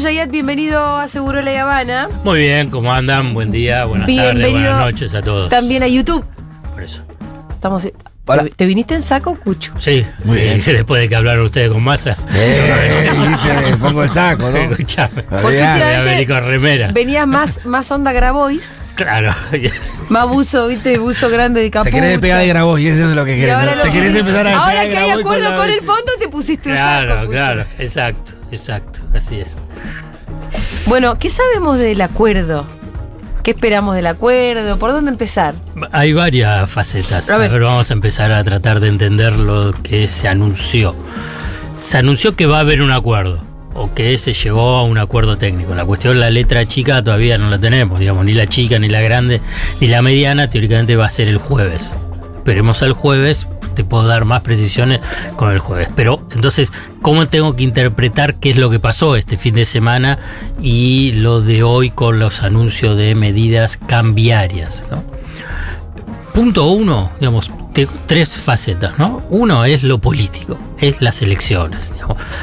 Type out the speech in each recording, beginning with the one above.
Yuyayat, bienvenido a Seguro La Habana. Muy bien, ¿cómo andan? Buen día, buenas tardes, buenas noches a todos. También a YouTube. Por eso. Estamos. Hola. ¿Te, te viniste en saco, Cucho? Sí, Muy eh, bien. después de que hablaron ustedes con masa. Eh, viste, me pongo el saco, ¿no? Escuchame. Porque con remera. Venías más, más onda Grabois, Claro. más buzo, viste, buzo grande de Te capucha. querés despegar de Grabois y eso es lo que querés. ahora ¿no? lo- Te querés empezar a Ahora despegar de que hay acuerdo la- con el fondo, te pusiste un saco. Claro, claro. Exacto, exacto. Así es. Bueno, ¿qué sabemos del acuerdo? ¿Qué esperamos del acuerdo? ¿Por dónde empezar? Hay varias facetas. A A ver. ver, vamos a empezar a tratar de entender lo que se anunció. Se anunció que va a haber un acuerdo o que se llegó a un acuerdo técnico. La cuestión, la letra chica todavía no la tenemos, digamos, ni la chica, ni la grande, ni la mediana, teóricamente va a ser el jueves. Esperemos al jueves, te puedo dar más precisiones con el jueves. Pero entonces, ¿cómo tengo que interpretar qué es lo que pasó este fin de semana y lo de hoy con los anuncios de medidas cambiarias? ¿no? Punto uno, digamos, tres facetas, ¿no? Uno es lo político, es las elecciones.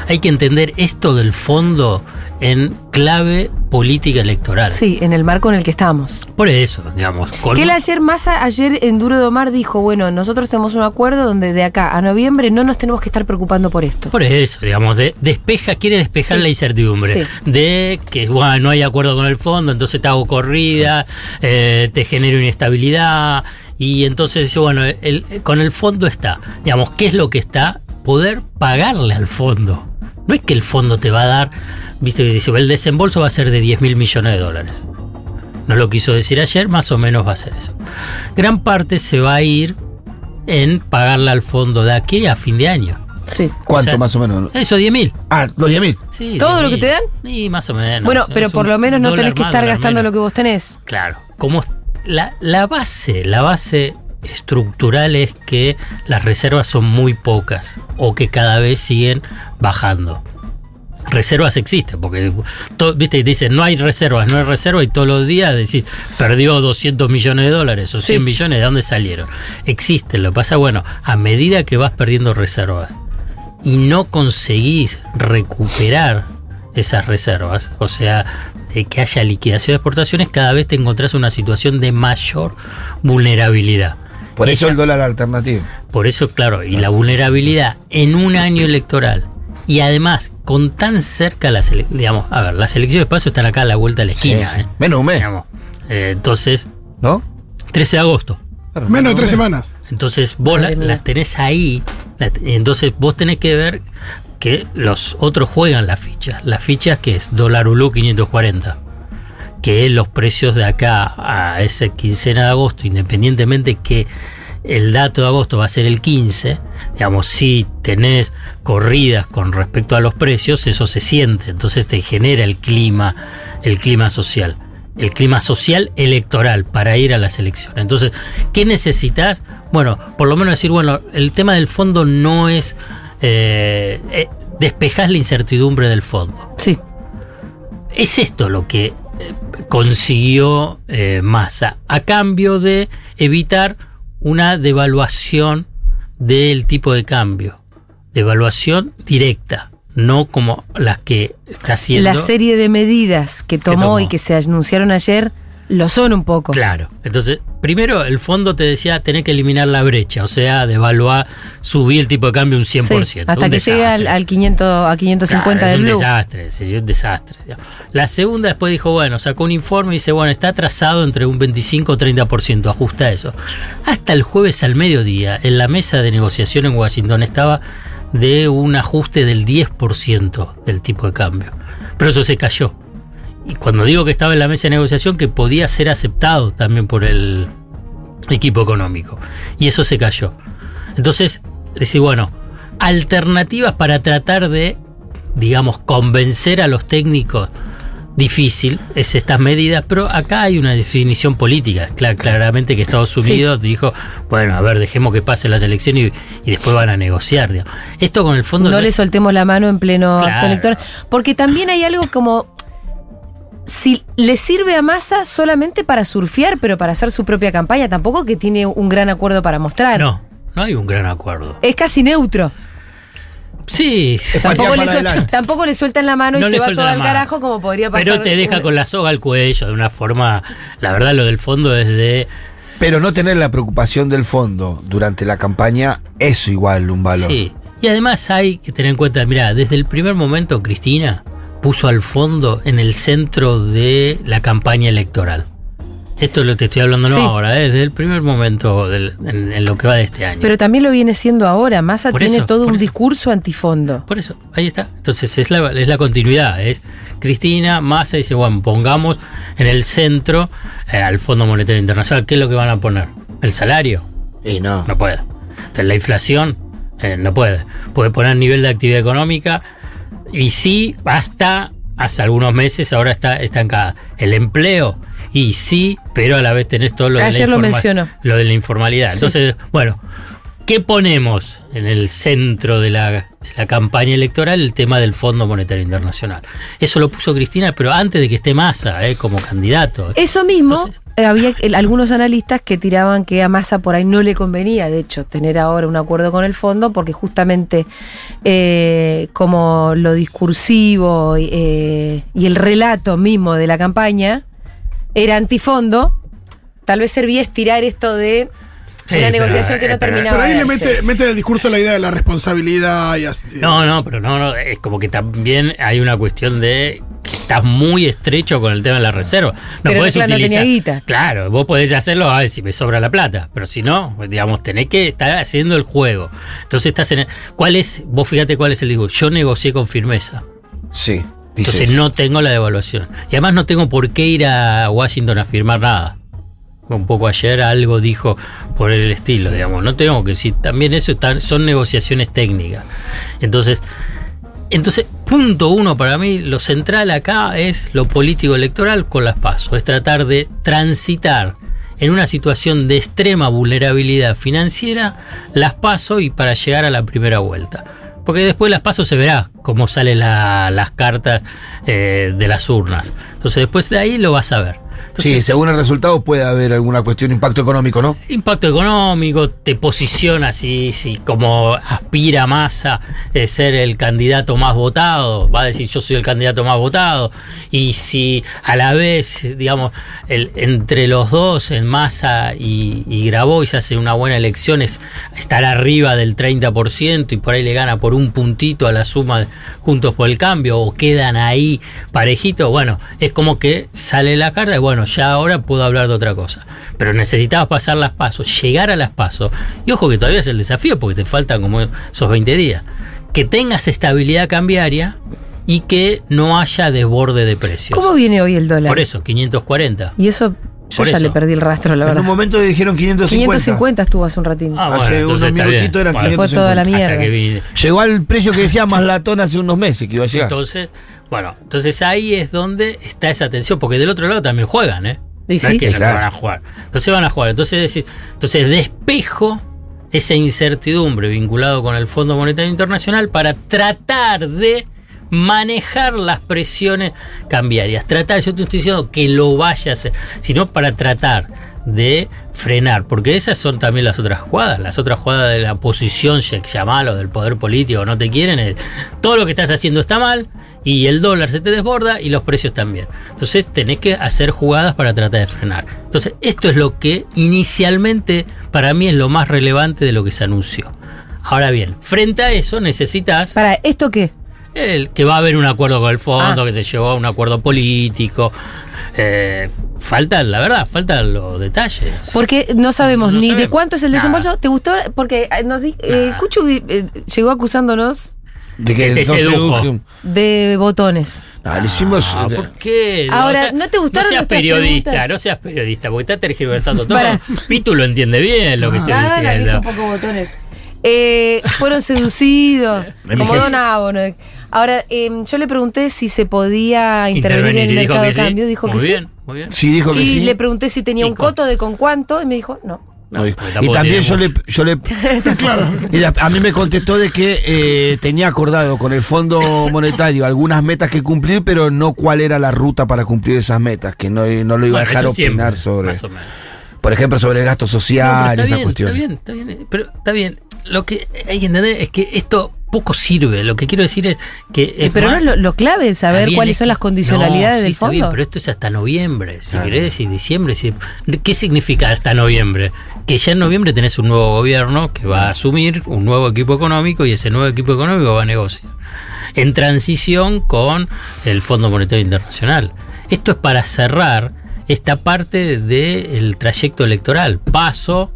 Hay que entender esto del fondo en clave política electoral. Sí, en el marco en el que estamos. Por eso, digamos. con- Que él ayer, Massa, ayer en Duro de Omar dijo, bueno, nosotros tenemos un acuerdo donde de acá a noviembre no nos tenemos que estar preocupando por esto. Por eso, digamos, de, despeja, quiere despejar Sí. la incertidumbre. Sí. De que bueno, no hay acuerdo con el fondo, entonces te hago corrida, eh, te genero inestabilidad. Y entonces dice, bueno, el- con el fondo está. Digamos, ¿qué es lo que está? Poder pagarle al fondo. No es que el fondo te va a dar, viste, dice, el desembolso va a ser de 10 mil millones de dólares. No lo quiso decir ayer, más o menos va a ser eso. Gran parte se va a ir en pagarle al fondo de aquí a fin de año. Sí. ¿Cuánto O sea, más o menos? Eso, 10 mil. Ah, los 10 mil. Sí, ¿Todo lo 10.000. que te dan? Sí, más o menos. bueno, pero por lo menos no tenés que estar gastando menos. lo que vos tenés. Claro, como la, la base, la base estructural es que las reservas son muy pocas o que cada vez siguen bajando. Reservas existen, porque viste, dicen no hay reservas, no hay reservas, y todos los días decís perdió 200 millones de dólares o 100 Sí. millones, ¿de dónde salieron? Existen, lo que pasa, bueno, a medida que vas perdiendo reservas y no conseguís recuperar esas reservas, o sea, de que haya liquidación de exportaciones, cada vez te encontrás en una situación de mayor vulnerabilidad. Por eso Ella- el dólar alternativo. por eso, claro, y la vulnerabilidad en un año electoral. Y además, con tan cerca las elecciones, digamos, a ver, las elecciones de paso están acá a la vuelta de la esquina, Sí. ¿eh? Menos un mes, Digamos, eh, entonces, ¿no? 13 de agosto. Claro, Menos de tres semanas. Entonces vos la- las tenés ahí. la- entonces vos tenés que ver que los otros juegan las fichas. Las fichas que es dólar ULU 540. Que los precios de acá a ese quincena de agosto, independientemente que el dato de agosto va a ser el 15, digamos, si tenés corridas con respecto a los precios, eso se siente. Entonces te genera el clima, el clima social el clima social electoral para ir a las elecciones. Entonces, ¿qué necesitas? Bueno, por lo menos decir, bueno, el tema del fondo no es eh, eh, despejás la incertidumbre del fondo. Sí. Es esto lo que eh, consiguió eh, Massa a cambio de evitar una devaluación del tipo de cambio, devaluación directa, no como las que está haciendo. La serie de medidas que tomó, tomó. y que se anunciaron ayer lo son un poco. Claro. Entonces, primero el fondo te decía tenés que eliminar la brecha, o sea, devaluar, subir el tipo de cambio un 100%. Sí, hasta un que llegue al, desastre. al 500, a 550 Claro, del es un Blue. desastre, sí, un desastre. La segunda después dijo, bueno, sacó un informe y dice, bueno, está atrasado entre un 25 o 30%, ajusta eso. Hasta el jueves al mediodía, en la mesa de negociación en Washington estaba de un ajuste del 10% del tipo de cambio. Pero eso se cayó. Y cuando digo que estaba en la mesa de negociación, que podía ser aceptado también por el equipo económico. Y eso se cayó. Entonces, decir, bueno, alternativas para tratar de, digamos, convencer a los técnicos. Difícil es estas medidas, pero acá hay una definición política. Cla- claramente que Estados Sí. Unidos dijo, bueno, a ver, dejemos que pasen las elecciones y, y después van a negociar. digamos. Esto con el fondo No no le soltemos la mano en pleno Claro. acto electoral. Porque también hay algo como. Si le sirve a Massa solamente para surfear, pero para hacer su propia campaña, tampoco que tiene un gran acuerdo para mostrar. No, no hay un gran acuerdo. Es casi neutro. Sí, Tampoco le, para suel- adelante. tampoco le sueltan la mano No y se va todo al carajo como podría pasar. pero te deja con la soga al cuello de una forma. La verdad, lo del fondo es de. Pero no tener la preocupación del fondo durante la campaña, eso igual un valor. Sí. Y además hay que tener en cuenta, mira, desde el primer momento Cristina puso al fondo en el centro de la campaña electoral. Esto es lo que te estoy hablando no Sí. ahora, ¿eh? desde el primer momento del- en, en lo que va de este año. Pero también lo viene siendo ahora. Massa Por tiene eso, todo un eso. discurso antifondo. Por eso, ahí está. Entonces es la, es la continuidad. Es Cristina, Massa dice, bueno, pongamos en el centro eh, al Fondo Monetario Internacional. ¿Qué es lo que van a poner? ¿El salario? Y no. No puede. Entonces, la inflación eh, no puede. Puede poner nivel de actividad económica y sí, hasta hace algunos meses, ahora está estancada. El empleo y sí, pero a la vez tenés todo lo, de, la lo mencionó. lo de la informalidad. Sí. Entonces, bueno, ¿qué ponemos en el centro de la, de la campaña electoral? El tema del Fondo Monetario Internacional. Eso lo puso Cristina, pero antes de que esté Massa eh, como candidato. Eso mismo, Entonces- había el- algunos analistas que tiraban que a Massa por ahí no le convenía, de hecho, tener ahora un acuerdo con el fondo, porque justamente eh, como lo discursivo eh, y el relato mismo de la campaña era antifondo, tal vez servía estirar esto de Sí, una pero, negociación que eh, no pero- terminaba. Pero ahí le mete, mete en el discurso la idea de la responsabilidad y así. No, no, pero no, no, es como que también hay una cuestión de estás muy estrecho con el tema de la reserva. No Pero podés claro, no utilizar. tenía guita. Claro, vos podés hacerlo a ver si me sobra la plata, pero si no, digamos, tenés que estar haciendo el juego. Entonces estás en. el- ¿Cuál es? Vos fíjate cuál es el digo. Yo negocié con firmeza. Sí. Entonces no tengo la devaluación. Y además no tengo por qué ir a Washington a firmar nada. Un poco ayer algo dijo por el estilo, digamos. No tengo que decir, también eso está- son negociaciones técnicas. Entonces, entonces, punto uno para mí, lo central acá es lo político electoral con las pasos. Es tratar de transitar en una situación de extrema vulnerabilidad financiera las paso y para llegar a la primera vuelta. Porque después las pasos se verá cómo salen la- las cartas eh, de las urnas. Entonces después de ahí lo vas a ver. Sí, según el resultado puede haber alguna cuestión, impacto económico, ¿no? Impacto económico, te posiciona si, si como aspira Massa de ser el candidato más votado, va a decir yo soy el candidato más votado, y si a la vez, digamos, el, entre los dos, en Massa y, y Grabois hace una buena elección, es estar arriba del 30% y por ahí le gana por un puntito a la suma de Juntos por el Cambio, o quedan ahí parejitos, bueno, es como que sale la carta y bueno, ya ahora puedo hablar de otra cosa. Pero necesitabas pasar las pasos, llegar a las pasos. Y ojo que todavía es el desafío porque te faltan como esos 20 días. Que tengas estabilidad cambiaria y que no haya desborde de precios. ¿Cómo viene hoy el dólar? Por eso, 540. Y eso, yo Por ya eso. le perdí el rastro, la En verdad. un momento dijeron 550. 550 estuvo hace un ratito. Ah, Hace unos minutitos eran Bueno, Se fue toda la 150. mierda. Llegó al precio que decía más latón hace unos meses que iba a llegar. Entonces, bueno, entonces ahí es donde está esa tensión, porque del otro lado también juegan, ¿eh? Y no sí. es que no Claro. van a jugar. Entonces van a jugar. Entonces despejo esa incertidumbre vinculado con el Fondo Monetario Internacional para tratar de manejar las presiones cambiarias. Tratar, yo te estoy diciendo que lo vaya a hacer, sino para tratar de frenar, porque esas son también las otras jugadas, las otras jugadas de la oposición, llamalo, del poder político, no te quieren, es, todo lo que estás haciendo está mal y el dólar se te desborda y los precios también. Entonces tenés que hacer jugadas para tratar de frenar. Entonces esto es lo que inicialmente para mí es lo más relevante de lo que se anunció. Ahora bien, frente a eso necesitas Para, ¿esto qué? el que va a haber un acuerdo con el fondo, Ah. que se llegó a un acuerdo político. Eh, faltan, la verdad, faltan los detalles. Porque no sabemos No ni de cuánto es el Nada. desembolso. ¿Te gustó? Porque eh, nos eh, Nada. Cuchu eh, llegó acusándonos De que Te no se sedujo. eduque. de botones. No, le hicimos. Ah, ¿Por qué? Ahora, ¿no te gustaron No seas periodista, preguntas? no seas periodista, porque estás tergiversando todo. Para. Pitu lo entiende bien lo que estoy dijo diciendo. un poco botones. Eh, fueron seducidos, como. Don Abo, ¿no? Ahora, eh, yo le pregunté si se podía intervenir, en el mercado de sí. cambio, dijo muy que bien, muy bien. Sí, dijo sí. que Y sí. le pregunté si tenía Y un coto de con cuánto, y me dijo, no. No, No, y- también yo le, yo le y la- a mí me contestó de que eh, tenía acordado con el Fondo Monetario algunas metas que cumplir, pero no cuál era la ruta para cumplir esas metas, que no, no lo iba a dejar opinar siempre, sobre, más o menos. por ejemplo, sobre el gasto No, social y está esa bien, cuestión. Está bien, está bien. Pero está bien. Lo que hay que entender es que esto poco sirve. Lo que quiero decir es que. Es pero más- no es lo, lo clave es saber Está bien, cuáles es son las condicionalidades No, sí, del está fondo. bien, pero esto es hasta noviembre. Si Claro. querés decir diciembre, si- ¿qué significa hasta noviembre? Que ya en noviembre tenés un nuevo gobierno que va a asumir un nuevo equipo económico y ese nuevo equipo económico va a negociar. En transición con el Fondo Monetario Internacional. Esto es para cerrar esta parte del trayecto electoral. Paso,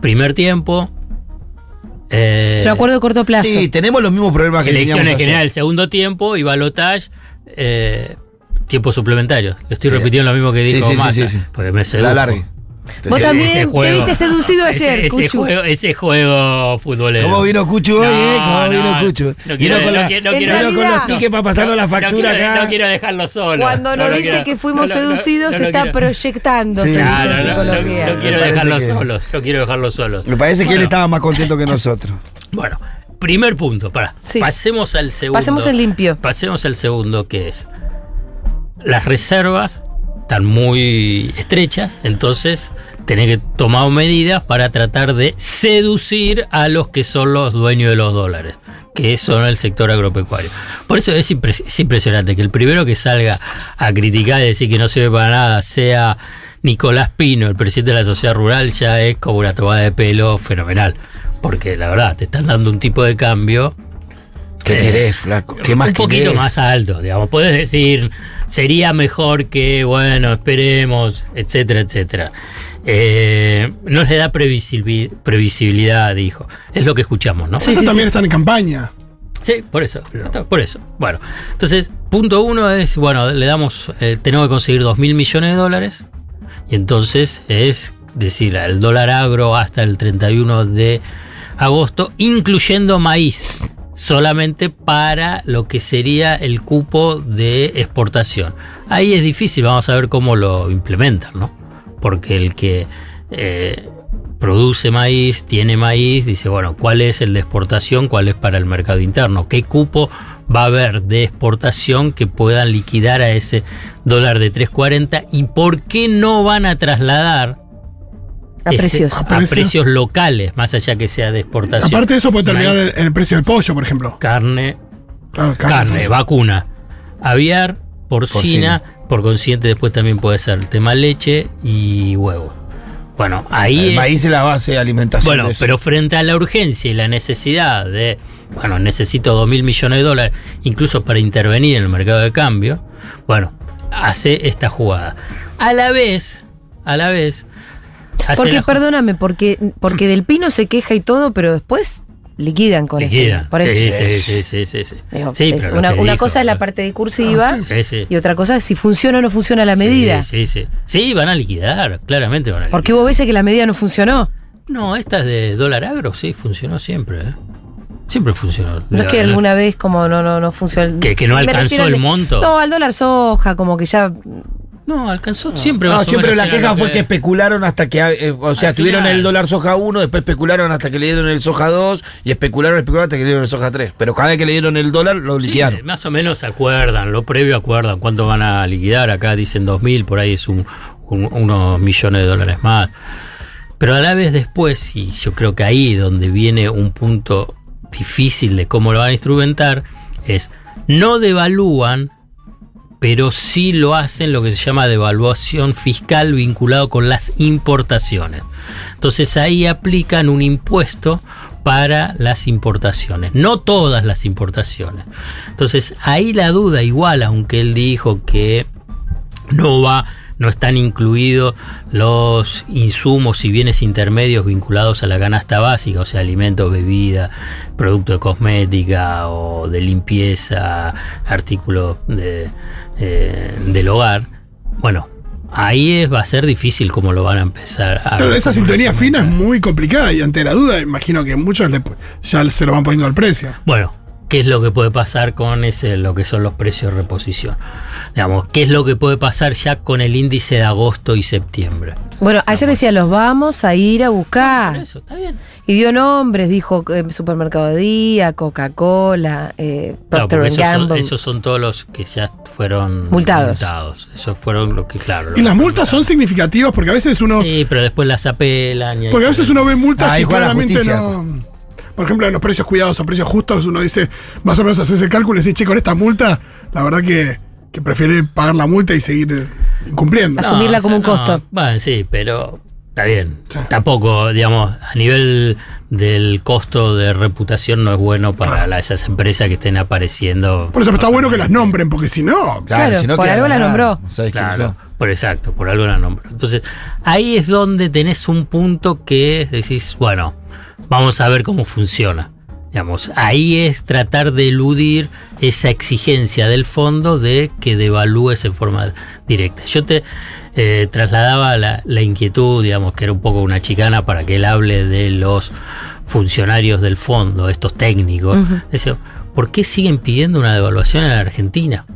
primer tiempo. eh, Es un acuerdo de corto plazo. Sí, tenemos los mismos problemas que elecciones teníamos segundo tiempo y balotage eh, tiempos suplementarios. Le estoy Sí. repitiendo lo mismo que dijo sí, sí, Massa, sí, sí. porque me La sedujo. Vos Ese- también Ese te viste seducido ayer, ese, ese Cuchu. juego, ese juego futbolero. ¿Cómo vino Cuchu hoy, eh? ¿Cómo vino Cuchu? No Vino quiero, con no la- quiero- no En quiero- Vino con realidad- los tickets para pasarnos la factura no quiero, acá. No quiero dejarlo solo. Cuando No nos lo dice quiero- que fuimos no no- seducidos, no se está quiero- proyectando. Sí. no, no, no, psicología. no quiero dejarlo que- solo. No quiero dejarlo solo. Me parece que él estaba más contento que nosotros. Bueno, primer punto. Para. Sí. Pasemos al segundo. Pasemos en limpio. Pasemos al segundo, que es. Las reservas están muy estrechas, entonces tenés que tomar medidas para tratar de seducir a los que son los dueños de los dólares, que son el sector agropecuario. Por eso es, impres- es impresionante que el primero que salga a criticar y decir que no sirve para nada sea Nicolás Pino, el presidente de la sociedad rural, ya es como una tomada de pelo fenomenal. Porque la verdad, te están dando un tipo de cambio ¿Qué Eh, querés, flaco? ¿Qué más un poquito querés? más alto, digamos. Puedes decir, sería mejor que, bueno, esperemos, etcétera, etcétera. Eh, no les da previsibil- previsibilidad, dijo. Es lo que escuchamos, ¿no? Eso también están en campaña. Sí, por eso, por eso. Bueno, entonces, punto uno es, bueno, le damos, eh, tenemos que conseguir 2 mil millones de dólares. Y entonces es decir, el dólar agro hasta el 31 de agosto, incluyendo maíz, solamente para lo que sería el cupo de exportación. Ahí es difícil, vamos a ver cómo lo implementan, ¿no? Porque el que eh, produce maíz, tiene maíz, dice, bueno, ¿cuál es el de exportación? ¿Cuál es para el mercado interno? ¿Qué cupo va a haber de exportación que puedan liquidar a ese dólar de 3.40? ¿Y por qué no van a trasladar A precios. a A precios. precios locales, más allá que sea de exportación? Aparte de eso puede terminar en, el precio del pollo, por ejemplo. carne, Claro, carne, vacuna, aviar, porcina, Porcina. por consiguiente después también puede ser el tema leche y huevo. Bueno, ahí El es- maíz es la base de alimentación. bueno, de pero frente a la urgencia y la necesidad de, bueno, necesito 2 mil millones de dólares, incluso para intervenir en el mercado de cambio, bueno, hace esta jugada. A la vez, a la vez, Porque, la perdóname, porque, porque del pino se queja y todo, pero después liquidan con liquida. esto. Por eso. Sí, sí, sí, sí, sí, sí. Digo, Sí, es pero lo una que una dijo, cosa es la parte discursiva Sí, sí. y otra cosa es si funciona o no funciona la medida. Sí, sí, sí. Sí, van a liquidar, claramente van a liquidar. Porque hubo veces que la medida no funcionó. No, esta es de dólar agro, sí, funcionó siempre. ¿eh? Siempre funcionó. No es que alguna vez como no, no, no funcionó. Que- que no Me alcanzó el monto. No, al dólar soja, como que ya. No, alcanzó siempre. No, siempre la queja fue que especularon hasta que, eh, o sea, Al tuvieron final. el dólar soja 1, después especularon hasta que le dieron el soja 2 y especularon, especularon hasta que le dieron el soja 3. Pero cada vez que le dieron el dólar, lo Sí, liquidaron. más o menos se acuerdan, lo previo acuerdan cuánto van a liquidar. Acá dicen 2.000, por ahí es un- un- unos millones de dólares más. Pero a la vez después, y yo creo que ahí donde viene un punto difícil de cómo lo van a instrumentar, es no devalúan, pero sí lo hacen lo que se llama devaluación fiscal vinculado con las importaciones. Entonces ahí aplican un impuesto para las importaciones, no todas las importaciones. Entonces ahí la duda igual, aunque él dijo que no va, no están incluidos los insumos y bienes intermedios vinculados a la canasta básica, o sea, alimentos, bebida, producto de cosmética o de limpieza, artículos de, eh, del hogar. Bueno, ahí es, va a ser difícil cómo lo van a empezar a... Pero esa sintonía fina es muy complicada y ante la duda imagino que muchos le- ya se lo van poniendo al precio. Bueno, ¿qué es lo que puede pasar con ese, lo que son los precios de reposición? Digamos, ¿qué es lo que puede pasar ya con el índice de agosto y septiembre? Bueno, ayer decía, los vamos a ir a Por buscar. eso, está bien. Y dio nombres, dijo eh, Supermercado Día, Coca-Cola, eh, Claro, Procter porque esos son, Gamble. esos son todos los que ya fueron Multados. Esos fueron los que, claro. los Y las multas son multados. significativas porque a veces uno. Sí, pero después las apelan. y Porque a veces uno ve multas Ahí que claramente no. Por ejemplo, en los precios cuidados o precios justos, uno dice, más o menos haces el cálculo y dice, che, con esta multa, la verdad que, que prefiere pagar la multa y seguir eh, incumpliendo. Asumirla o como un no, costo. Bueno, sí, pero está bien. Sí. Tampoco, digamos, a nivel del costo de reputación no es bueno para la- esas empresas que estén apareciendo. Por eso está bueno que las nombren, porque si no, Claro, por queda algo la nombró. No Claro, por exacto, por algo la nombro. Entonces, ahí es donde tenés un punto que decís, bueno, vamos a ver cómo funciona. Digamos, ahí es tratar de eludir esa exigencia del fondo de que devalúes en forma directa. Yo te eh, trasladaba la, la inquietud, digamos, que era un poco una chicana para que él hable de los funcionarios del fondo, estos técnicos. Decía, ¿Por qué siguen pidiendo una devaluación en la Argentina?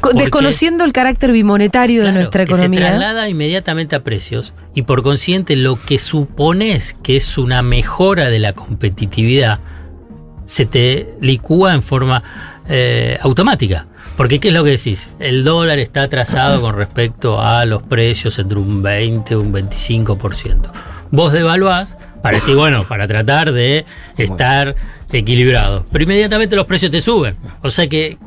Porque- Desconociendo el carácter bimonetario de nuestra que se economía. traslada inmediatamente a precios y por consiguiente lo que supones que es una mejora de la competitividad se te licúa en forma eh, automática. Porque ¿qué es lo que decís? El dólar está atrasado con respecto a los precios entre un 20 y un 25%. Vos devaluás para decir, bueno, para tratar de estar equilibrado. Pero inmediatamente los precios te suben. O sea que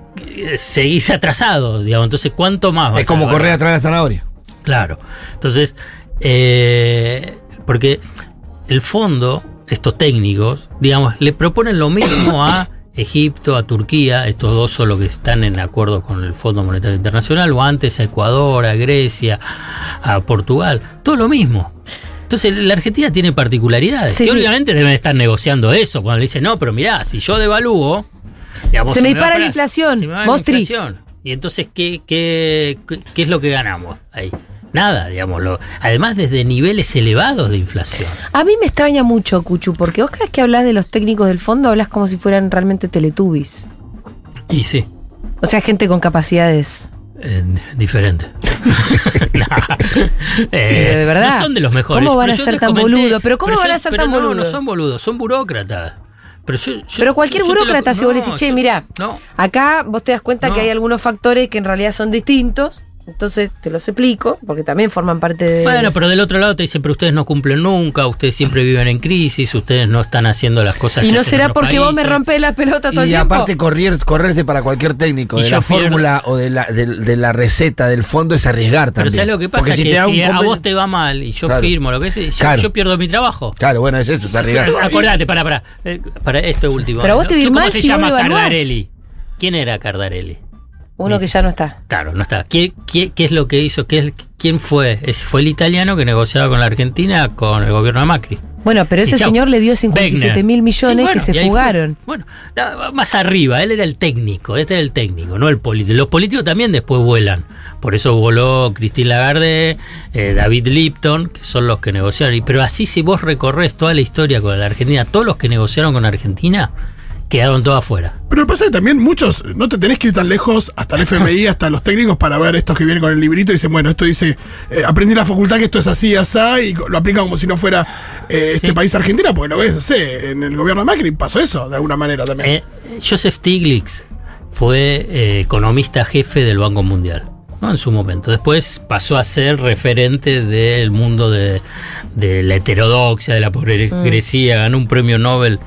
seguís atrasados, digamos. Entonces, ¿cuánto más? vas Es como a correr atrás de la zanahoria. Claro. Entonces, eh, porque el fondo, estos técnicos, digamos, le proponen lo mismo a Egipto, a Turquía, estos dos son los que están en acuerdo con el Fondo Monetario Internacional, o antes a Ecuador, a Grecia, a Portugal, todo lo mismo. Entonces, la Argentina tiene particularidades. Sí, que sí. obviamente deben estar negociando eso. Cuando le dicen, no, pero mirá, si yo devalúo. digamos, Se me dispara para- la inflación, se me va la Mostri. inflación. Y entonces, ¿qué, qué, qué, es lo que ganamos ahí? Nada, digamos. lo- además, desde niveles elevados de inflación. A mí me extraña mucho, Cuchu, porque vos vez que hablas de los técnicos del fondo hablas como si fueran realmente teletubbies. Y sí, O sea, gente con capacidades. eh, diferente. Nah. Eh, ¿De verdad? No son de los mejores. ¿Cómo van Pero a ser tan boludos? ¿Pero cómo van a ser tan no, boludos? No, son boludos, son burócratas. Pero, yo- yo- Pero cualquier yo te lo- burócrata, si vos le decís, no, che, yo- mirá, No, acá vos te das cuenta No. que hay algunos factores que en realidad son distintos, entonces te los explico, porque también forman parte de... Bueno, pero del otro lado te dicen, pero ustedes no cumplen nunca, ustedes siempre viven en crisis, ustedes no están haciendo las cosas y que no hacen será porque vos me países". rompes la pelota todo el Y aparte correr, correrse para cualquier técnico Y de la pierdo- fórmula o de la, de, de la receta del fondo es arriesgar Pero también. ¿sabes lo que pasa? Porque si que te da si un a vos te va mal y yo Claro. firmo lo que sea, yo, Claro. yo pierdo mi trabajo. Claro, bueno, es eso, es arriesgar. Acordate, para, para, eh, para esto último. Pero a vos ¿no? te va ¿Cómo se si vos llama. Cardarelli? ¿Quién era Cardarelli? Uno que ya no está. Claro, no está. ¿Qué, qué, qué es lo que hizo? ¿Qué es- ¿Quién fue? Es- fue el italiano que negociaba con la Argentina con el gobierno de Macri. Bueno, pero ese chau. señor le dio 57 Wegner. mil millones Sí, bueno, que se fue. fugaron. Bueno, más arriba, él era el técnico, este era el técnico, no el político. Los políticos también después vuelan. Por eso voló Christine Lagarde, eh, David Lipton, que son los que negociaron. Pero así si vos recorres toda la historia con la Argentina, todos los que negociaron con Argentina quedaron todos afuera. Pero pasa que también muchos, no te tenés que ir tan lejos, hasta el FMI, hasta los técnicos, para ver estos que vienen con el librito y dicen, bueno, esto dice, eh, aprendí en la facultad que esto es así, así, y lo aplican como si no fuera eh, este Sí. país Argentina, porque lo ves, no sé, en el gobierno de Macri pasó eso, de alguna manera también. Eh, Joseph Stiglitz fue eh, economista jefe del Banco Mundial. ¿no? en su momento. Después pasó a ser referente del mundo de, de la heterodoxia, de la progresía, ganó un premio Nobel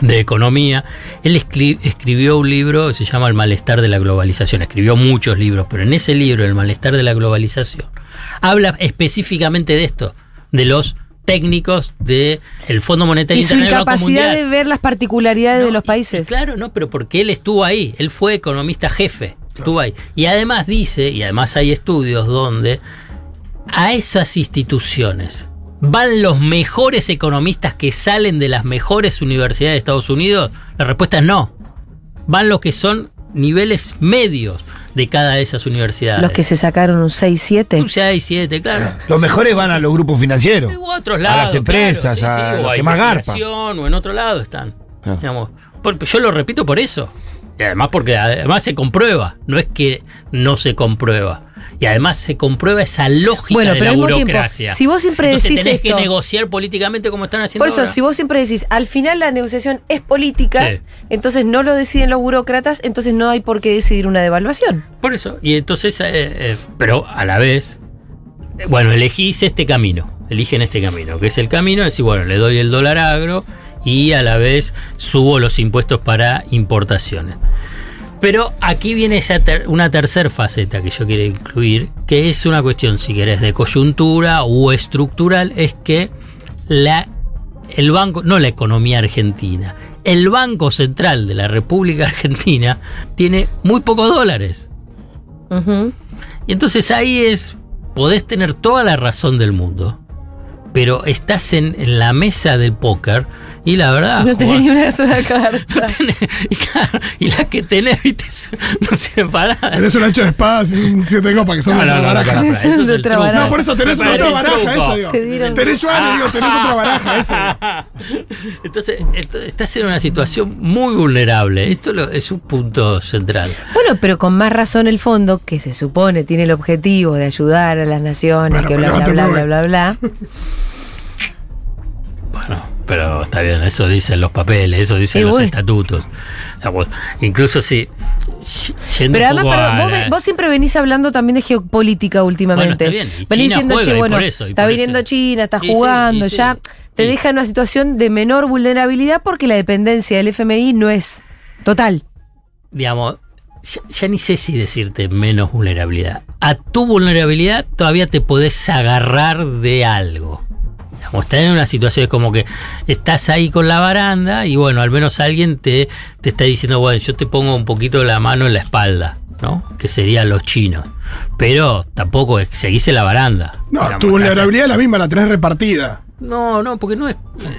de economía. Él escri- escribió un libro que se llama El malestar de la globalización. Escribió muchos libros, pero en ese libro, El malestar de la globalización, habla específicamente de esto, de los técnicos del Fondo Monetario Y su Internacional. Incapacidad de ver las particularidades No, de los países. y claro, no, pero porque él estuvo ahí, él fue economista jefe, estuvo ahí. Y además dice, y además hay estudios donde a esas instituciones van los mejores economistas que salen de las mejores universidades de Estados Unidos, la respuesta es no. Van los que son niveles medios de cada de esas universidades. Los que se sacaron un 6-7. Un 6, 7, claro. Los mejores van a los grupos financieros. U otros a las empresas, claro, sí, a sí, los a que más O en otro lado están. Digamos, por- yo lo repito por eso. Y además porque además se comprueba. No es que no se comprueba. Y además se comprueba esa lógica Bueno, de pero la al mismo tiempo, burocracia. si vos siempre Entonces decís tenés que negociar políticamente como están haciendo Por eso, ahora. si vos siempre decís, al final la negociación es política, Sí. entonces no lo deciden los burócratas, entonces no hay por qué decidir una devaluación. Por eso. Y entonces, eh, eh, pero a la vez, eh, bueno, elegís este camino. Eligen este camino, que es el camino de decir, bueno, le doy el dólar agro y a la vez subo los impuestos para importaciones. Pero aquí viene esa ter- una tercera faceta que yo quiero incluir, que es una cuestión, si querés, de coyuntura o estructural, es que la, el banco, no la economía argentina, el Banco Central de la República Argentina tiene muy pocos dólares. Y entonces ahí es, podés tener toda la razón del mundo, pero estás en, en la mesa del póker y la verdad... no tenés jugar- ni una sola carta. tenés- y, claro, y la que tenés, viste, no sirve para nada. Tenés un ancho de espada sin siete copas que son No, de no, otra no, baraja. no, no, Eso eso es otra baraja. No, por eso tenés otra baraja, eso digo. Tenés yuan, digo, tenés otra baraja, eso. Entonces, esto- estás en una situación muy vulnerable. Esto lo- es un punto central. Bueno, pero con más razón el fondo, que se supone tiene el objetivo de ayudar a las naciones, Bueno, que bla, bla, bla, bla, mueve. bla, bla. Bueno, pero está bien, eso dicen los papeles, eso dicen Sí, los estatutos. Incluso si. yendo Pero un además, poco perdón, a vos, la- vos siempre venís hablando también de geopolítica últimamente. Bueno, está bien, Venís diciendo, che, bueno, eso, está viniendo. China, está jugando, sí. ya te deja en una situación de menor vulnerabilidad porque la dependencia del FMI no es total. digamos, ya, ya ni sé si decirte menos vulnerabilidad. A tu vulnerabilidad todavía te podés agarrar de algo. Digamos, estás en una situación es como que estás ahí con la baranda y bueno, al menos alguien te, te está diciendo, bueno, yo te pongo un poquito la mano en la espalda, ¿no? Que serían los chinos. Pero tampoco es, seguís en la baranda. No, Digamos, tu vulnerabilidad es la misma, la tenés repartida. no, no, porque no es.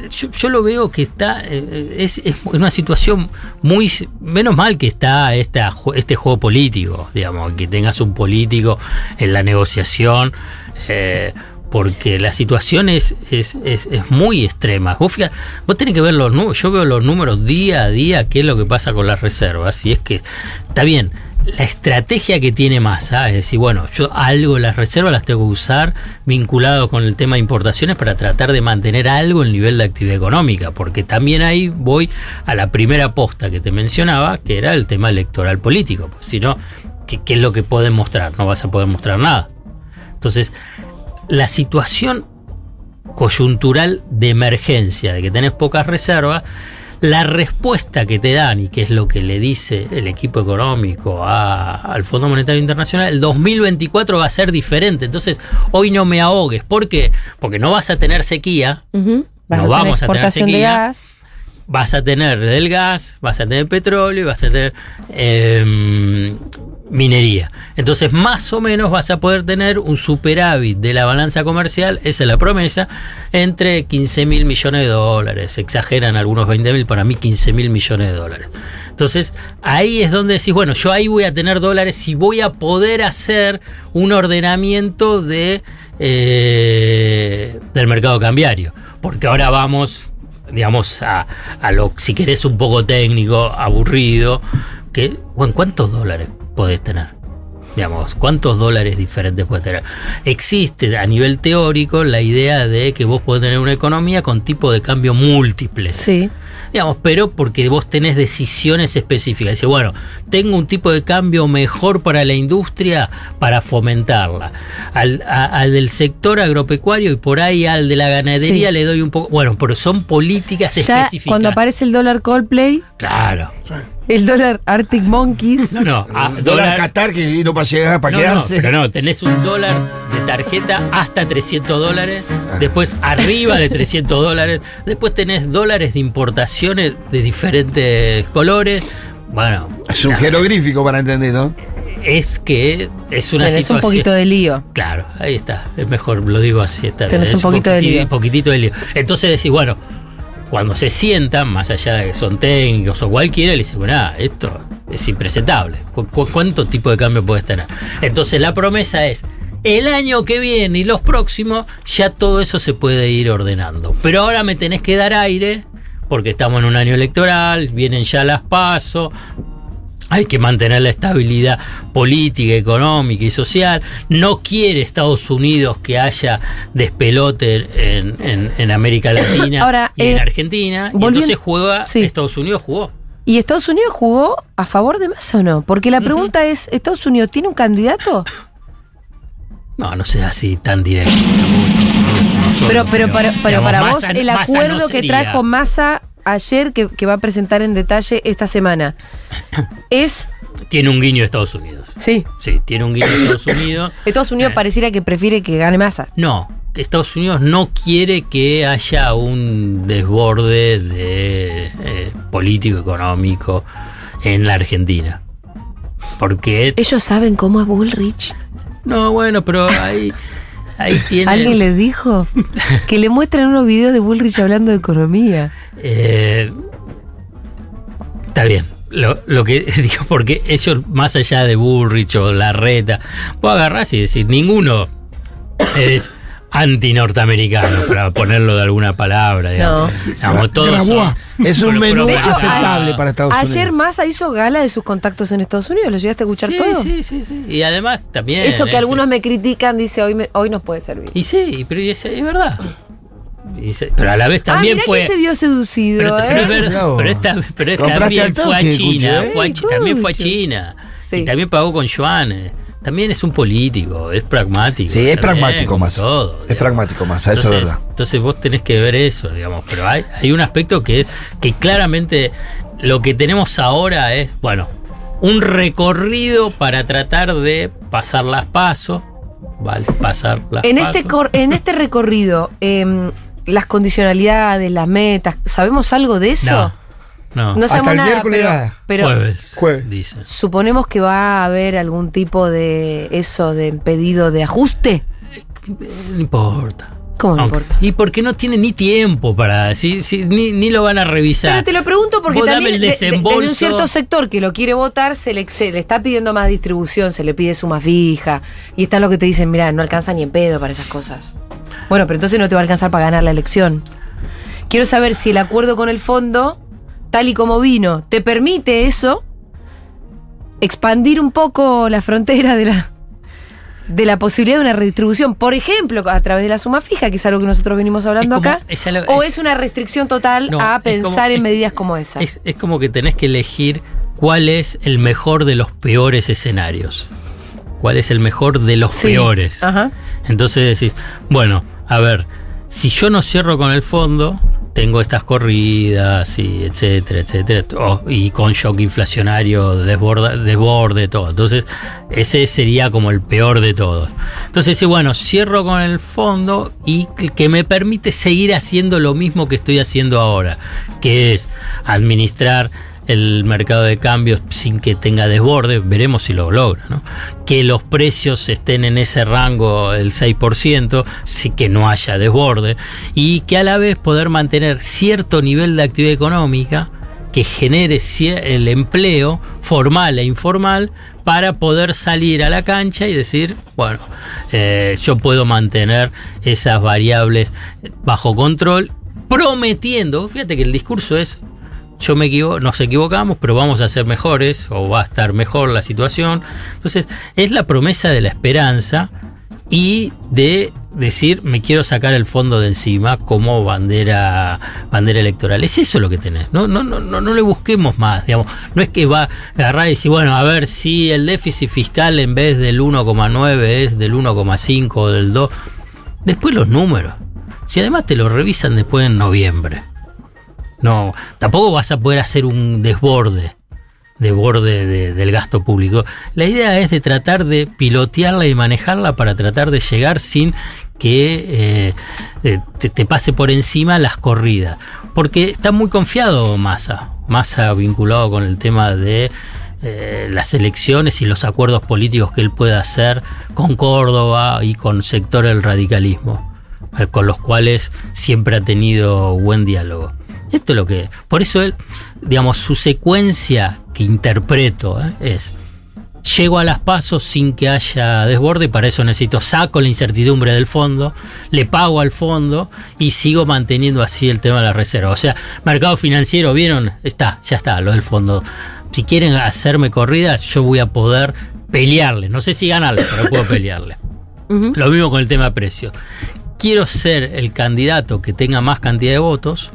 Yo, yo lo veo que está. eh, Es, es una situación muy. Menos mal que está esta, este juego político, digamos, que tengas un político en la negociación. eh, porque la situación es, es, es- muy extrema. Vos, vos tenés que ver los números. Yo veo los números día a día, qué es lo que pasa con las reservas. Si es que. Está bien. La estrategia que tiene Massa es decir, bueno, yo algo de las reservas las tengo que usar vinculado con el tema de importaciones para tratar de mantener algo el nivel de actividad económica, porque también ahí voy a la primera posta que te mencionaba, que era el tema electoral político, porque si no, ¿qué, qué es lo que pueden mostrar? No vas a poder mostrar nada. Entonces, la situación coyuntural de emergencia, de que tenés pocas reservas, la respuesta que te dan y que es lo que le dice el equipo económico a- al Fondo Monetario Internacional, el 2024 va a ser diferente. Entonces, hoy no me ahogues. ¿Por qué? Porque no vas a tener sequía. Vas No a tener vamos a tener exportación de sequía. gas. vas a tener del gas, vas a tener petróleo y vas a tener eh, minería. Entonces, más o menos vas a poder tener un superávit de la balanza comercial, esa es la promesa, entre 15 mil millones de dólares. Exageran algunos 20 mil, para mí 15 mil millones de dólares. Entonces, ahí es donde decís, bueno, yo ahí voy a tener dólares y voy a poder hacer un ordenamiento de, eh, del mercado cambiario. Porque ahora vamos digamos, a, a lo, si querés, un poco técnico, aburrido, que, bueno, ¿cuántos dólares podés tener? Digamos, ¿cuántos dólares diferentes puedes tener? Existe a nivel teórico la idea de que vos podés tener una economía con tipo de cambio múltiples. Sí. Digamos, pero porque vos tenés decisiones específicas. Dice, bueno, tengo un tipo de cambio mejor para la industria para fomentarla. Al, a- al del sector agropecuario y por ahí al de la ganadería Sí. le doy un poco. Bueno, pero son políticas Ya específicas. cuando aparece el dólar Coldplay, Claro. Sí. El dólar Arctic Monkeys. No, no. a- El dólar Qatar que vino para llegar, para no, no, quedarse. pero no, tenés un dólar de tarjeta hasta 300 dólares, Ah. después arriba de 300 dólares, después tenés dólares de importaciones de diferentes colores. Bueno, es un jeroglífico para entender, ¿no? es que es una Tenés situación. un poquito de lío. Claro, ahí está. Es mejor, lo digo así. Está. Tenés un poquito de lío. poquitito de lío. Entonces decís, bueno, cuando se sientan, más allá de que son técnicos o cualquiera, le dicen, bueno, ah, esto es impresentable. ¿Cu- cu- cuánto tipo de cambio puedes tener? Entonces la promesa es, el año que viene y los próximos, ya todo eso se puede ir ordenando. Pero ahora me tenés que dar aire, porque estamos en un año electoral, vienen ya las pasos, hay que mantener la estabilidad política, económica y social. No quiere Estados Unidos que haya despelote en, en- en América Latina Ahora, y en eh, Argentina. Y entonces juega, sí. Estados Unidos jugó. ¿Y Estados Unidos jugó a favor de Massa o no? Porque la pregunta es, ¿Estados Unidos tiene un candidato? No, no sea así tan directo. Tampoco Estados Unidos uno solo, Pero, pero para, pero para Massa- vos, el acuerdo no que trajo Massa ayer que, que va a presentar en detalle esta semana. Es. Tiene un guiño de Estados Unidos. Sí. Sí, tiene un guiño de Estados Unidos. Estados Unidos Eh. pareciera que prefiere que gane masa. No, Estados Unidos no quiere que haya un desborde de eh, político económico en la Argentina. Porque Ellos saben cómo es Bullrich. no, bueno, pero ahí ahí tiene Alguien les dijo que le muestren unos videos de Bullrich hablando de economía. Eh, está bien. Lo, lo que digo, porque ellos, más allá de Bullrich o Larreta, vos agarrás y decir, ninguno es anti-norteamericano, para ponerlo de alguna palabra. Digamos. No. Digamos, todos son- Es un menú pero- hecho, aceptable para Estados Ayer Unidos. Massa hizo gala de sus contactos en Estados Unidos. ¿Lo llegaste a escuchar Sí, todo? sí, sí, sí. Y además también. Eso que es- algunos me critican, dice hoy, me- hoy nos puede servir. Y sí, pero es, es verdad. Se- pero a la vez ah, también mirá fue. que se vio seducido. Pero, pero ¿eh? pero, esta- pero es- Compraste también fue a China, también fue a. China. Sí. Y también pagó con yuanes. También es un político, es pragmático. Sí, es también, pragmático más. todo, Es pragmático más, eso es verdad. Entonces vos tenés que ver eso, digamos. Pero hay, hay un aspecto que es que claramente lo que tenemos ahora es, bueno, un recorrido para tratar de pasar las pasos. Vale, pasar las En este, pasos. cor- en este recorrido, em, las condicionalidades, las metas, ¿sabemos algo de eso? No, no. No Hasta sabemos el nada, pero, nada. pero Jueves, Jueves. dicen. suponemos que va a haber algún tipo de eso, de pedido de ajuste. No importa. ¿Cómo no Aunque- importa? Y porque no tiene ni tiempo para. Si, si- ni, ni lo van a revisar. Pero te lo pregunto porque Vos dame también el de- un cierto sector que lo quiere votar se le, se le está pidiendo más distribución, se le pide suma fija y están los que te dicen, mira, no alcanza ni en pedo para esas cosas. Bueno, pero entonces no te va a alcanzar para ganar la elección. Quiero saber si el acuerdo con el fondo, tal y como vino, te permite eso, expandir un poco la frontera de la de la posibilidad de una redistribución, por ejemplo, a través de la suma fija, que es algo que nosotros venimos hablando como- acá, es algo- o es- es una restricción total No, a pensar como- en es- medidas como esa. Es, es como que tenés que elegir cuál es el mejor de los peores escenarios. ¿Cuál es el mejor de los Sí. peores? Ajá. Entonces decís, bueno, a ver, si yo no cierro con el fondo, tengo estas corridas y etcétera, etcétera, o- y con shock inflacionario, desborda- desborde, todo. Entonces, ese sería como el peor de todos. Entonces, bueno, cierro con el fondo y que me permite seguir haciendo lo mismo que estoy haciendo ahora, que es administrar el mercado de cambios sin que tenga desborde, veremos si lo logra. Que los precios estén en ese rango del 6%, sí que no haya desborde, y que a la vez poder mantener cierto nivel de actividad económica que genere el empleo formal e informal para poder salir a la cancha y decir, bueno, eh, yo puedo mantener esas variables bajo control, prometiendo, fíjate que el discurso es yo me equivoco, nos equivocamos, pero vamos a ser mejores o va a estar mejor la situación. Entonces, es la promesa de la esperanza y de decir, me quiero sacar el fondo de encima como bandera bandera electoral. Es eso lo que tenés. No no no no, no le busquemos más, digamos. No es que va a agarrar y decir, bueno, a ver si el déficit fiscal en vez del 1,9 es del 1,5 o del 2. Después los números. Si además te lo revisan después en noviembre. No, tampoco vas a poder hacer un desborde, desborde de- del gasto público. La idea es de tratar de pilotearla y manejarla para tratar de llegar sin que eh, eh, te, pase por encima las corridas. Porque está muy confiado Massa, Massa vinculado con el tema de eh, las elecciones y los acuerdos políticos que él pueda hacer con Córdoba y con sectores del radicalismo, con los cuales siempre ha tenido buen diálogo. Esto es lo que. Por eso él, digamos, su secuencia que interpreto ¿eh? es. Llego a las pasos sin que haya desborde y para eso necesito saco la incertidumbre del fondo, le pago al fondo y sigo manteniendo así el tema de la reserva. O sea, mercado financiero, ¿vieron? Está, ya está, lo del fondo. Si quieren hacerme corridas, yo voy a poder pelearle. No sé si ganarle, pero puedo pelearle. Lo mismo con el tema de precios. Quiero ser el candidato que tenga más cantidad de votos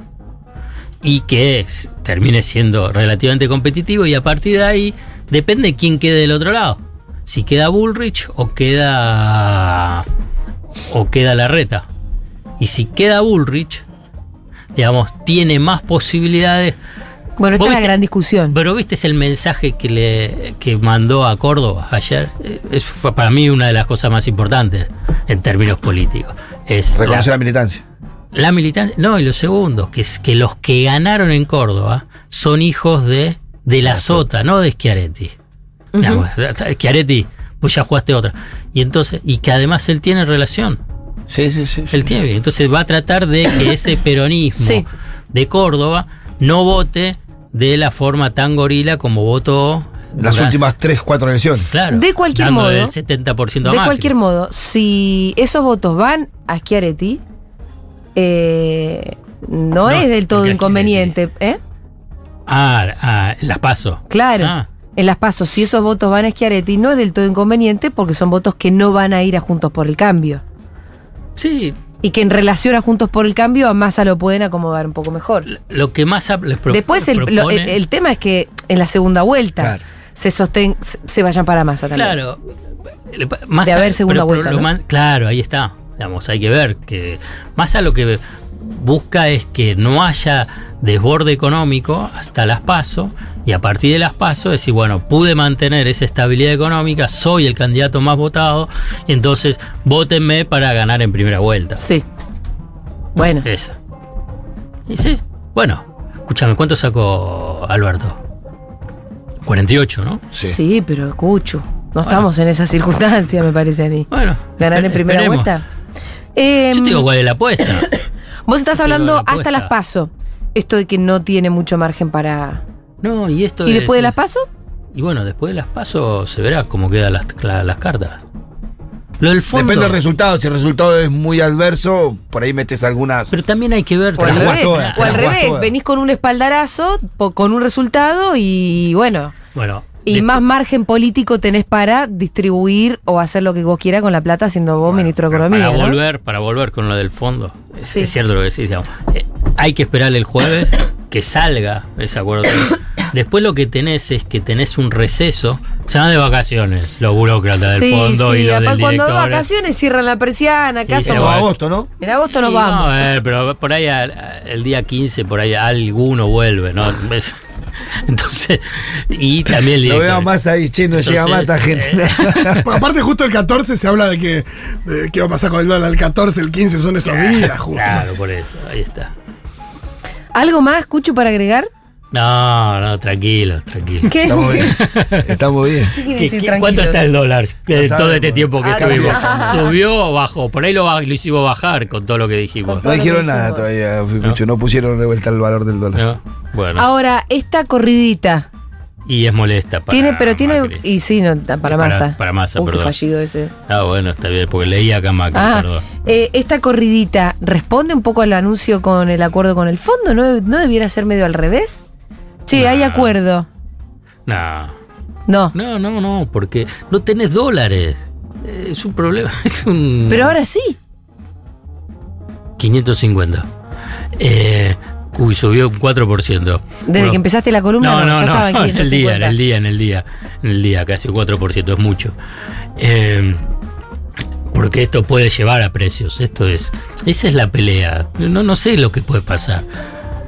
y que es- termine siendo relativamente competitivo y a partir de ahí depende quién quede del otro lado. Si queda Bullrich o queda o queda Larreta. Y si queda Bullrich, digamos, tiene más posibilidades. Bueno, esta es la gran discusión. Pero viste el mensaje que le que mandó a Córdoba ayer. Eh, Es, fue para mí una de las cosas más importantes en términos políticos. Es Reconocer la, la militancia. La militancia. No, y lo segundo, que es que los que ganaron en Córdoba son hijos de, de la Sota, no de Schiaretti. Schiaretti, pues ya jugaste otra. Y entonces, y que además él tiene relación. Sí, sí, sí. sí. Él tiene. Entonces va a tratar de que ese peronismo Sí. de Córdoba no vote de la forma tan gorila como votó Las durante- últimas 3, 4 elecciones. Claro. De cualquier modo, El 70% a De Macri. cualquier modo, si esos votos van a Schiaretti, eh, no, No, es del todo inconveniente. ¿eh? Ah, ah, las paso. Claro. Ah, En las pasos, si esos votos van a Schiaretti, no es del todo inconveniente porque son votos que no van a ir a Juntos por el Cambio. sí, Y que en relación a Juntos por el Cambio a Massa lo pueden acomodar un poco mejor. lo que más les pro- Después el, lo- propone- el- el tema es que en la segunda vuelta Claro. se sosten, se, se vayan para Massa también. Claro. De haber segunda vuelta, lo ¿no? man- claro, ahí está. Digamos, hay que ver que más a lo que busca es que no haya desborde económico hasta las pasos y a partir de las pasos decir, bueno, pude mantener esa estabilidad económica, soy el candidato más votado, entonces votenme para ganar en primera vuelta. Sí. Bueno, Esa. Y sí, bueno, escúchame, ¿cuánto sacó Alberto? 48, ¿no? Sí. sí, pero escucho. No estamos en esa circunstancia, me parece a mí. Bueno. Ganar en primera esperemos. vuelta. Eh, Yo te digo cuál es la apuesta. vos estás hablando la hasta las paso. Esto de que no tiene mucho margen para. No, y esto ¿Y es- después de las paso? Y bueno, después de las pasos se verá cómo quedan las, la- las cartas. Lo del fondo. Depende del resultado. Si el resultado es muy adverso, por ahí metes algunas. Pero también hay que ver. O al revés, o al revés toda. venís con un espaldarazo, con un resultado y bueno. Bueno. Y después- más margen político tenés para distribuir o hacer lo que vos quieras con la plata siendo vos bueno, ministro de pero Economía. Para ¿no? volver, para volver con lo del fondo. Es, Sí. es cierto lo que decís, digamos. Eh, hay que esperar el jueves que salga ese acuerdo. Después lo que tenés es que tenés un receso. Se van de vacaciones los burócratas del Sí, fondo y sí, los del cuando de director. vacaciones cierran la persiana, Y Todo bueno. agosto, ¿no? En agosto nos vamos. no, eh, pero por ahí al- el día 15, por ahí alguno vuelve, ¿no? Es- Entonces, y también el Lo veo más ahí, che, no llega más esta gente. Bueno, aparte, justo el 14 se habla de que de qué va a pasar con el dólar. El 14, el 15 son esos días, justo. Claro, por eso, ahí está. ¿Algo más, Cucho, para agregar? No, no, tranquilo, tranquilo. ¿Qué? Estamos bien. Estamos bien. ¿Qué quiere ¿Qué- decir qué- tranquilo? ¿Cuánto está el dólar eh, No todo este tiempo que Ah, estuvimos? no. ¿Subió o bajó? Por ahí lo, hicimos bajar con todo lo que dijimos. No dijeron nada todavía. No pusieron de vuelta el valor del dólar. ¿No? Bueno, Ahora, esta corridita. y es molesta para tiene, pero tiene. Macri. Y sí, no, para Para- Massa. para Massa, Uh, qué perdón. fallido ese. Ah, bueno, está bien, porque leí acá Macri, Ah, perdón. eh, esta corridita responde un poco al anuncio con el acuerdo con el fondo. ¿No, no debiera ser medio al revés? Che, hay acuerdo. No. No. No, no, no, porque no tenés dólares. Es un problema, es un... Pero ahora sí. 550. Eh, uy, subió un 4%. Desde Bueno, que empezaste la columna, No, no, no, ya no, estaba en en el 550. día, en el día, en el día, en el día, casi un 4%, es mucho. Eh, porque esto puede llevar a precios, esto es, esa es la pelea. No, no sé lo que puede pasar.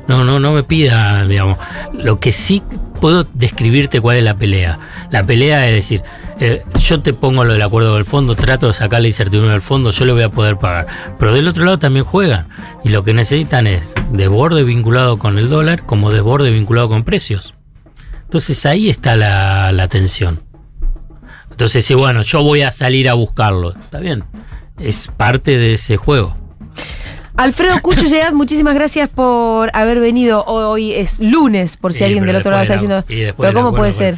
No, no, no me pida, digamos. Lo que sí puedo describirte cuál es la pelea. La pelea es decir, eh, yo te pongo lo del acuerdo del fondo, trato de sacar la incertidumbre del fondo, yo lo voy a poder pagar. Pero del otro lado también juegan. Y lo que necesitan es desborde vinculado con el dólar como desborde vinculado con precios. Entonces ahí está la, la tensión. Entonces, sí, bueno, yo voy a salir a buscarlo. Está bien. Es parte de ese juego. Alfredo Cucho Llegat, muchísimas gracias por haber venido. Hoy es lunes, por si Sí, alguien del otro lado está la- diciendo. y después Pero ¿cómo puede ser?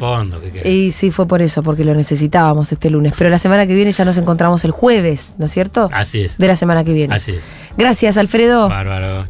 Y sí, fue por eso, porque lo necesitábamos este lunes. Pero la semana que viene ya nos encontramos el jueves, ¿no es cierto? Así es. De la semana que viene. Así es. Gracias, Alfredo. Bárbaro.